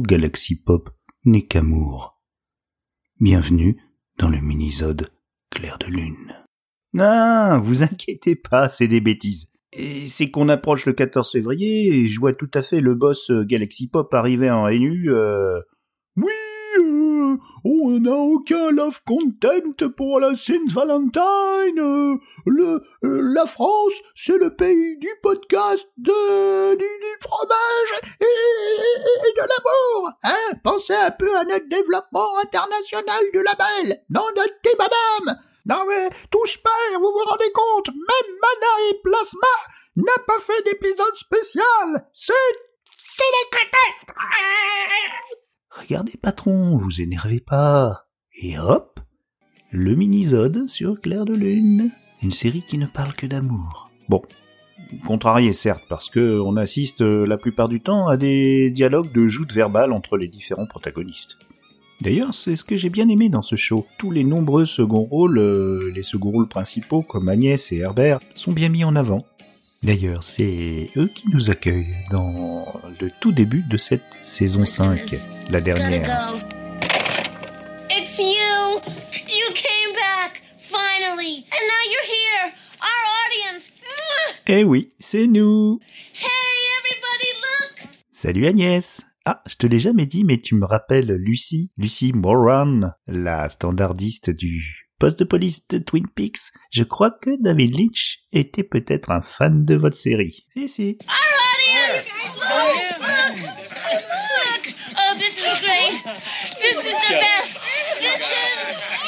Galaxy Pop n'est qu'amour. Bienvenue dans le minisode Clair de Lune. Ah, vous inquiétez pas, c'est des bêtises. Et c'est qu'on approche le 14 février et je vois tout à fait le boss euh, Galaxy Pop arriver en NU. Euh... Oui, on n'a aucun love content pour la Saint Valentine. euh, la France, c'est le pays du podcast, de, du, fromage et, de l'amour. Hein Pensez un peu à notre développement international du label. Non, notez, madame. Non mais, touche pas, vous vous rendez compte, même Mana et Plasma n'a pas fait d'épisode spécial. C'est les catastrophes Regardez, patron, vous énervez pas. Et hop, le minisode sur Clair de Lune. Une série qui ne parle que d'amour. Bon, contrarié certes, parce que on assiste euh, la plupart du temps à des dialogues de joute verbale entre les différents protagonistes. D'ailleurs, c'est ce que j'ai bien aimé dans ce show. Tous les nombreux seconds rôles, euh, les seconds rôles principaux comme Agnès et Herbert, sont bien mis en avant. D'ailleurs, c'est eux qui nous accueillent dans le tout début de cette saison 5, la dernière. It's you! You came back! Finally! And now you're here! Our audience! Eh oui, c'est nous Hey, everybody, look! Salut Agnès Ah, je te l'ai jamais dit, mais tu me rappelles Lucie, Lucie Moran, la standardiste du poste de police de Twin Peaks. Je crois que David Lynch était peut-être un fan de votre série. Si, si.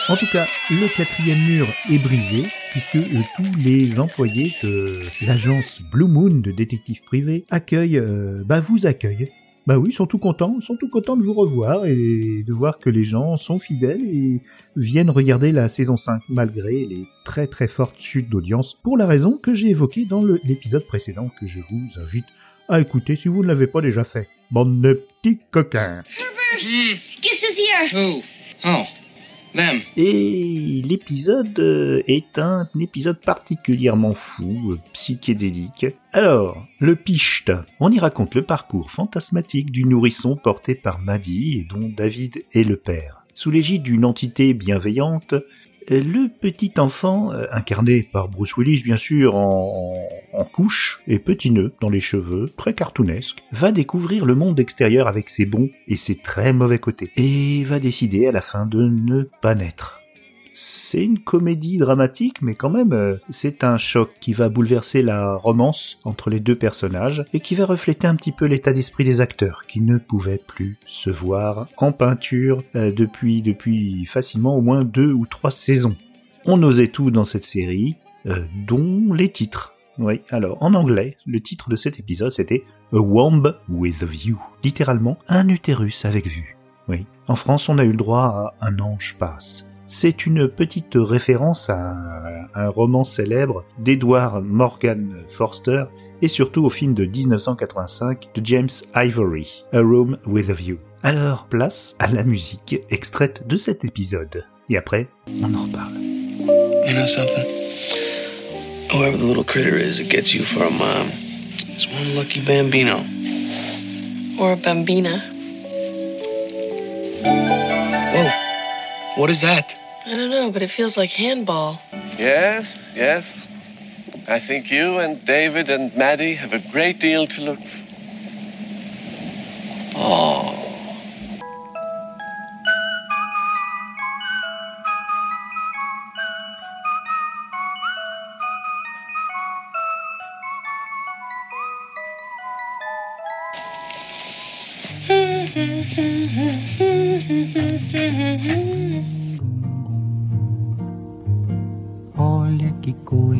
En tout cas, le quatrième mur est brisé, puisque tous les employés de l'agence Blue Moon de détectives privés accueillent, euh, bah vous accueillent. Bah oui, ils sont tout contents, ils sont tout contents de vous revoir et de voir que les gens sont fidèles et viennent regarder la saison 5 malgré les très très fortes chutes d'audience pour la raison que j'ai évoquée dans l'épisode précédent que je vous invite à écouter si vous ne l'avez pas déjà fait. Bande de petits coquins. Guess who's here? Who? Oh, them. Et l'épisode euh, est un épisode particulièrement fou, euh, psychédélique. Alors, le Picht. On y raconte le parcours fantasmatique du nourrisson porté par Maddy et dont David est le père. Sous l'égide d'une entité bienveillante, le petit enfant, euh, incarné par Bruce Willis bien sûr en, en couche et petit nœud dans les cheveux, très cartoonesque, va découvrir le monde extérieur avec ses bons et ses très mauvais côtés, et va décider à la fin de ne pas naître. C'est une comédie dramatique, mais quand même, euh, c'est un choc qui va bouleverser la romance entre les deux personnages et qui va refléter un petit peu l'état d'esprit des acteurs qui ne pouvaient plus se voir en peinture euh, depuis depuis facilement au moins deux ou trois saisons. On osait tout dans cette série, euh, dont les titres. Oui, alors en anglais, le titre de cet épisode c'était A Womb with a View, littéralement un utérus avec vue. Oui, en France on a eu le droit à Un ange passe. C'est une petite référence à un roman célèbre d'Edward Morgan Forster et surtout au film de 1985 de James Ivory, A Room with a View. Alors, place à la musique extraite de cet épisode. Et après, on en reparle. You know something? Whoever the little critter is that gets you for a mom is one lucky bambino. Or a bambina. What is that? I don't know, but it feels like handball. Yes, yes. I think you and David and Maddie have a great deal to look for. Oh.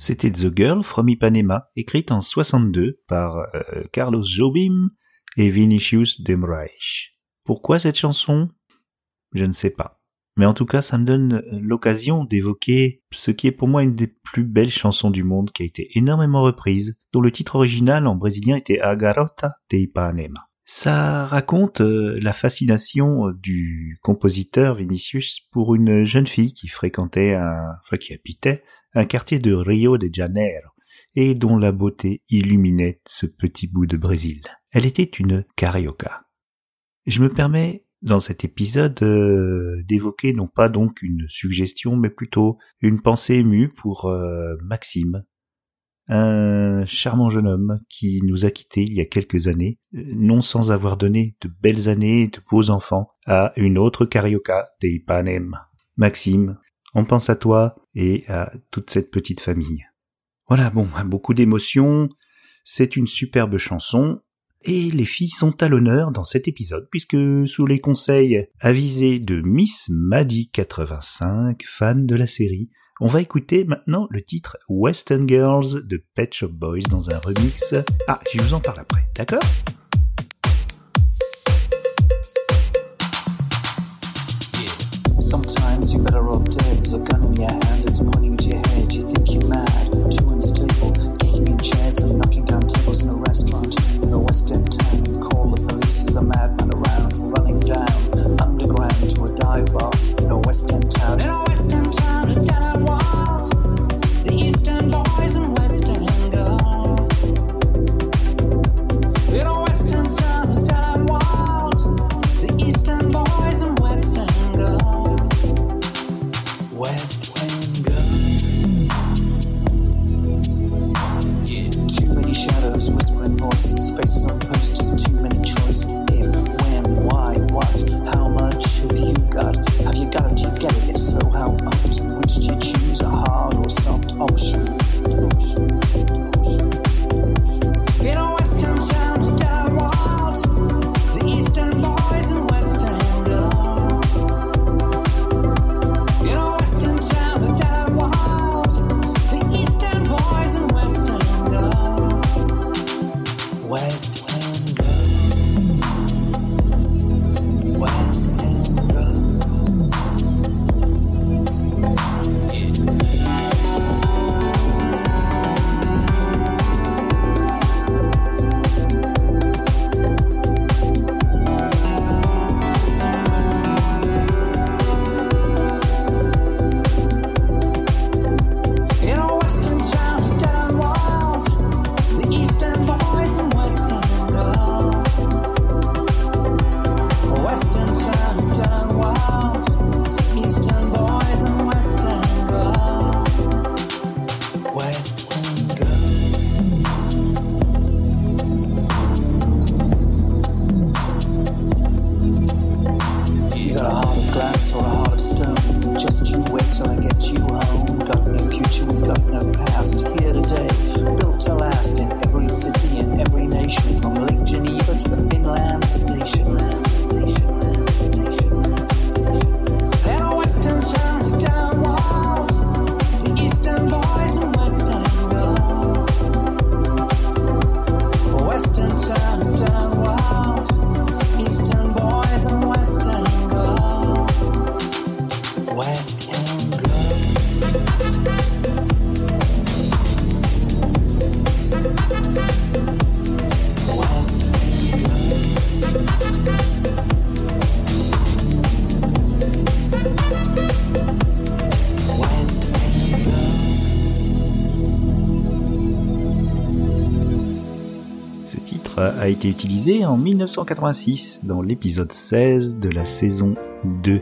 C'était The Girl from Ipanema, écrite en 62 par euh, Carlos Jobim et Vinicius de Moraes. Pourquoi cette chanson? Je ne sais pas. Mais en tout cas, ça me donne l'occasion d'évoquer ce qui est pour moi une des plus belles chansons du monde qui a été énormément reprise, dont le titre original en brésilien était A Garota de Ipanema. Ça raconte euh, la fascination du compositeur Vinicius pour une jeune fille qui fréquentait un, enfin qui habitait un quartier de Rio de Janeiro et dont la beauté illuminait ce petit bout de Brésil. Elle était une carioca. Je me permets dans cet épisode euh, d'évoquer non pas donc une suggestion mais plutôt une pensée émue pour euh, Maxime, un charmant jeune homme qui nous a quittés il y a quelques années, euh, non sans avoir donné de belles années et de beaux enfants à une autre carioca des Ipanem. Maxime, on pense à toi et à toute cette petite famille. Voilà, bon, beaucoup d'émotions, c'est une superbe chanson, et les filles sont à l'honneur dans cet épisode puisque sous les conseils avisés de Miss Maddy85, fan de la série, on va écouter maintenant le titre Western Girls de Pet Shop Boys dans un remix. Ah, je vous en parle après, d'accord? In knocking down tables in a restaurant in a West End town. Call the police, Western a été utilisé en 1986 dans l'épisode 16 de la saison 2.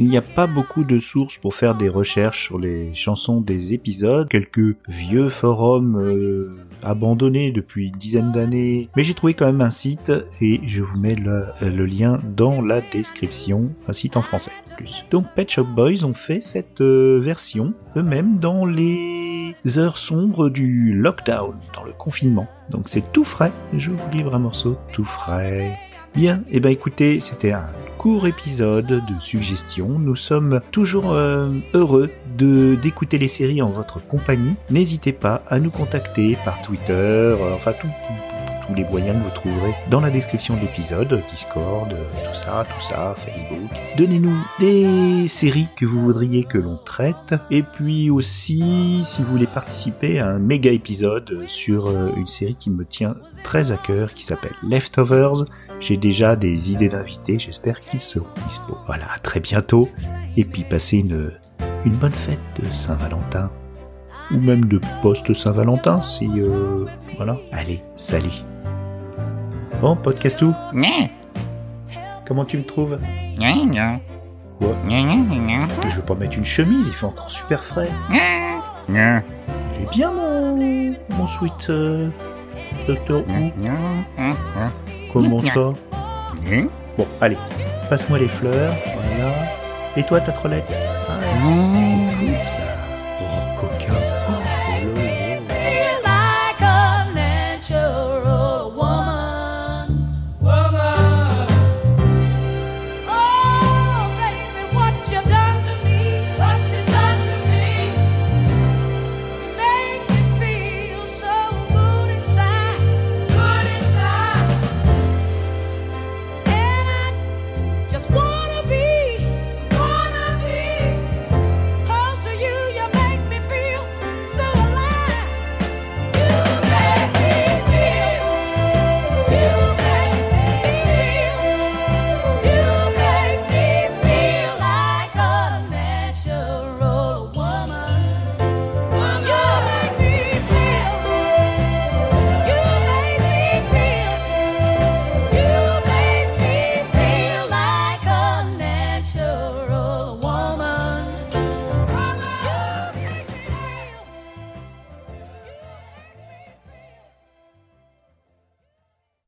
Il n'y a pas beaucoup de sources pour faire des recherches sur les chansons des épisodes, quelques vieux forums euh, abandonnés depuis une dizaine d'années, mais j'ai trouvé quand même un site et je vous mets le, lien dans la description, un site en français en plus. Donc Pet Shop Boys ont fait cette euh, version eux-mêmes dans les heures sombres du lockdown, dans le confinement. Donc c'est tout frais, je vous livre un morceau tout frais. Bien, et ben écoutez, c'était un court épisode de suggestions. Nous sommes toujours euh, heureux d'écouter les séries en votre compagnie. N'hésitez pas à nous contacter par Twitter, euh, enfin tout, les moyens vous trouverez dans la description de l'épisode, Discord, euh, tout ça, tout ça, Facebook. Donnez-nous des séries que vous voudriez que l'on traite. Et puis aussi, si vous voulez participer à un méga épisode sur euh, une série qui me tient très à cœur, qui s'appelle Leftovers, j'ai déjà des idées d'invités, j'espère qu'ils seront dispo. Voilà, à très bientôt. Et puis passez une, bonne fête de Saint-Valentin. Ou même de post-Saint-Valentin, si... euh, voilà. Allez, salut. Bon, podcast tout Comment tu me trouves Quoi Je vais pas mettre une chemise, il fait encore super frais. Il est bien mon, mon sweat euh, Doctor Who. Comment ça Bon, allez, passe-moi les fleurs, voilà. Et toi, ta trolette Ah, C'est cool ça.